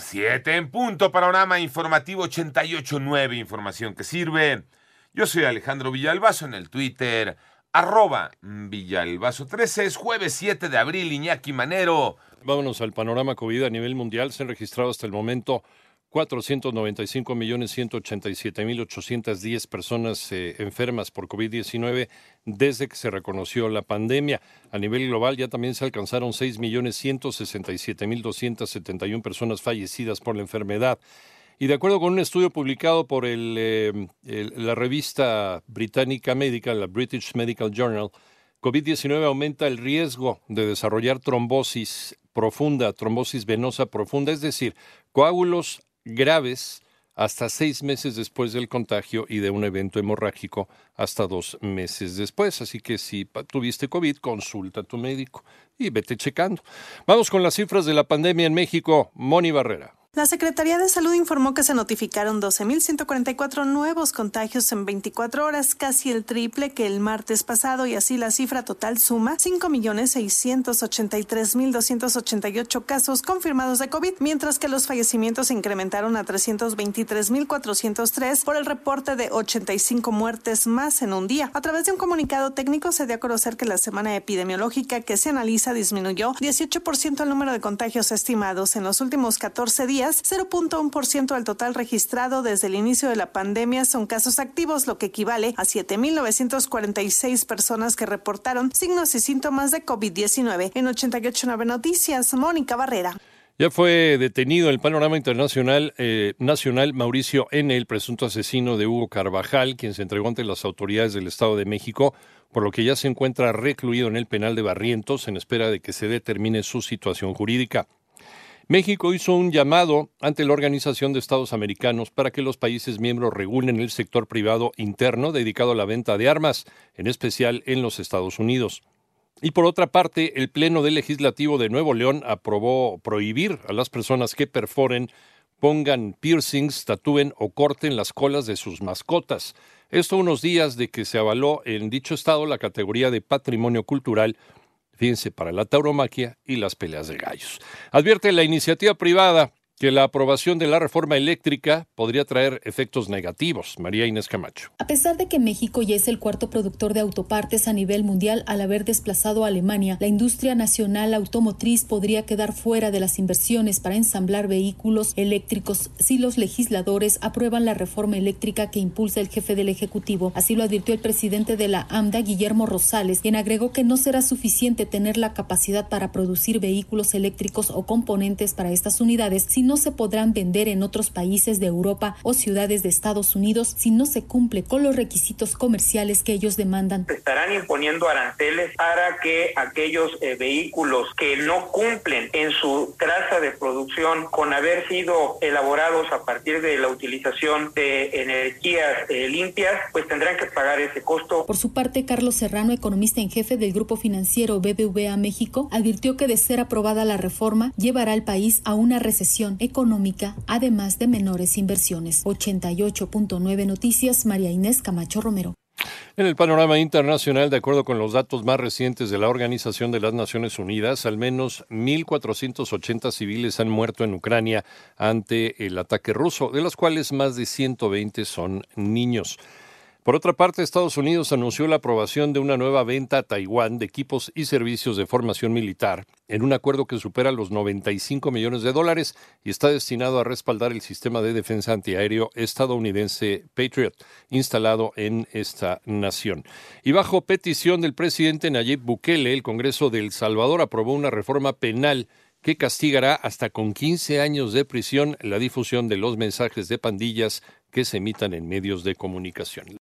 Siete en punto, panorama informativo 88.9, información que sirve. Yo soy Alejandro Villalbazo en el Twitter, arroba Villalbazo13, es jueves 7 de abril, Iñaki Manero. Vámonos al panorama COVID a nivel mundial. Se han registrado hasta el momento 495.187.810 personas eh, enfermas por COVID-19 desde que se reconoció la pandemia. A nivel global ya también se alcanzaron 6.167.271 personas fallecidas por la enfermedad. Y de acuerdo con un estudio publicado por eh, la revista británica médica, la British Medical Journal, COVID-19 aumenta el riesgo de desarrollar trombosis profunda, trombosis venosa profunda, es decir, coágulos graves hasta seis meses después del contagio y de un evento hemorrágico hasta dos meses después. Así que si tuviste COVID, consulta a tu médico y vete checando. Vamos con las cifras de la pandemia en México. Moni Barrera. La Secretaría de Salud informó que se notificaron 12.144 nuevos contagios en 24 horas, casi el triple que el martes pasado, y así la cifra total suma 5.683.288 casos confirmados de COVID, mientras que los fallecimientos se incrementaron a 323.403 por el reporte de 85 muertes más en un día. A través de un comunicado técnico se dio a conocer que la semana epidemiológica que se analiza disminuyó 18% el número de contagios estimados en los últimos 14 días 0.1% del total registrado desde el inicio de la pandemia son casos activos, lo que equivale a 7.946 personas que reportaron signos y síntomas de COVID-19. En 889 Noticias, Mónica Barrera. Ya fue detenido en el panorama internacional eh, nacional Mauricio N., el presunto asesino de Hugo Carvajal, quien se entregó ante las autoridades del Estado de México, por lo que ya se encuentra recluido en el penal de Barrientos en espera de que se determine su situación jurídica. México hizo un llamado ante la Organización de Estados Americanos para que los países miembros regulen el sector privado interno dedicado a la venta de armas, en especial en los Estados Unidos. Y por otra parte, el Pleno del Legislativo de Nuevo León aprobó prohibir a las personas que perforen, pongan piercings, tatúen o corten las colas de sus mascotas. Esto unos días de que se avaló en dicho estado la categoría de patrimonio cultural fíjense, para la tauromaquia y las peleas de gallos. Advierte la iniciativa privada que la aprobación de la reforma eléctrica podría traer efectos negativos. María Inés Camacho. A pesar de que México ya es el cuarto productor de autopartes a nivel mundial al haber desplazado a Alemania, la industria nacional automotriz podría quedar fuera de las inversiones para ensamblar vehículos eléctricos si los legisladores aprueban la reforma eléctrica que impulsa el jefe del Ejecutivo. Así lo advirtió el presidente de la AMDA, Guillermo Rosales, quien agregó que no será suficiente tener la capacidad para producir vehículos eléctricos o componentes para estas unidades, sino no se podrán vender en otros países de Europa o ciudades de Estados Unidos si no se cumple con los requisitos comerciales que ellos demandan. Se estarán imponiendo aranceles para que aquellos eh, vehículos que no cumplen en su traza de producción con haber sido elaborados a partir de la utilización de energías eh, limpias, pues tendrán que pagar ese costo. Por su parte, Carlos Serrano, economista en jefe del grupo financiero BBVA México, advirtió que de ser aprobada la reforma llevará al país a una recesión económica, además de menores inversiones. 88.9 Noticias, María Inés Camacho Romero. En el panorama internacional, de acuerdo con los datos más recientes de la Organización de las Naciones Unidas, al menos 1.480 civiles han muerto en Ucrania ante el ataque ruso, de los cuales más de 120 son niños. Por otra parte, Estados Unidos anunció la aprobación de una nueva venta a Taiwán de equipos y servicios de formación militar en un acuerdo que supera los 95 millones de dólares y está destinado a respaldar el sistema de defensa antiaéreo estadounidense Patriot instalado en esta nación. Y bajo petición del presidente Nayib Bukele, el Congreso de El Salvador aprobó una reforma penal que castigará hasta con 15 años de prisión la difusión de los mensajes de pandillas que se emitan en medios de comunicación.